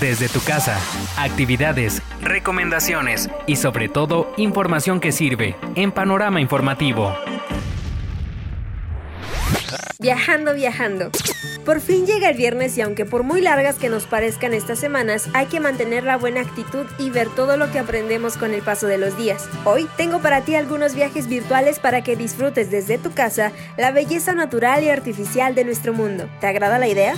desde tu casa. Actividades, recomendaciones y sobre todo información que sirve en Panorama Informativo. Viajando, viajando. Por fin llega el viernes y aunque por muy largas que nos parezcan estas semanas, hay que mantener la buena actitud y ver todo lo que aprendemos con el paso de los días. Hoy tengo para ti algunos viajes virtuales para que disfrutes desde tu casa la belleza natural y artificial de nuestro mundo. ¿Te agrada la idea?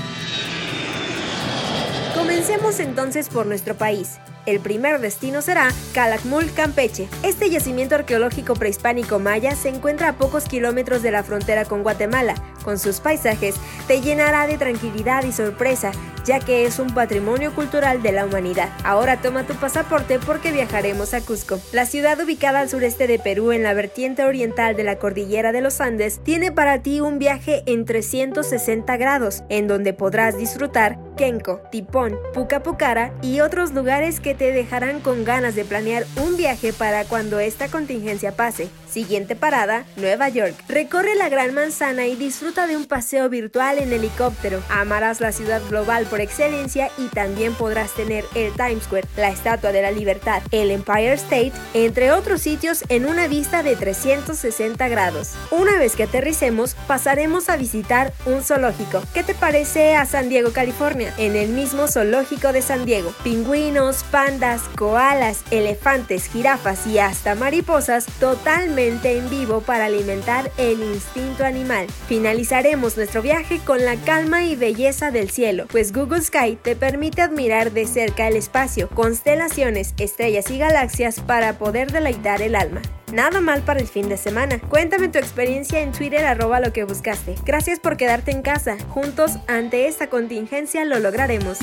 Comencemos entonces por nuestro país. El primer destino será Calakmul, Campeche. Este yacimiento arqueológico prehispánico maya se encuentra a pocos kilómetros de la frontera con Guatemala. Con sus paisajes, te llenará de tranquilidad y sorpresa, ya que es un patrimonio cultural de la humanidad. Ahora toma tu pasaporte porque viajaremos a Cusco. La ciudad ubicada al sureste de Perú, en la vertiente oriental de la cordillera de los Andes, tiene para ti un viaje en 360 grados, en donde podrás disfrutar Kenko, Tipón, Pucapucara y otros lugares que te dejarán con ganas de planear un viaje para cuando esta contingencia pase. Siguiente parada, Nueva York. Recorre la Gran Manzana y disfruta de un paseo virtual en helicóptero. Amarás la ciudad global por excelencia y también podrás tener el Times Square, la Estatua de la Libertad, el Empire State, entre otros sitios en una vista de 360 grados. Una vez que aterricemos, pasaremos a visitar un zoológico. ¿Qué te parece a San Diego, California? En el mismo zoológico de San Diego, pingüinos, pandas, koalas, elefantes, jirafas y hasta mariposas totalmente en vivo para alimentar el instinto animal. Finalizaremos nuestro viaje con la calma y belleza del cielo, pues Google Sky te permite admirar de cerca el espacio, constelaciones, estrellas y galaxias para poder deleitar el alma. Nada mal para el fin de semana. Cuéntame tu experiencia en Twitter arroba lo que buscaste. Gracias por quedarte en casa. Juntos, ante esta contingencia, lo lograremos.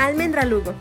Almendra Lugo.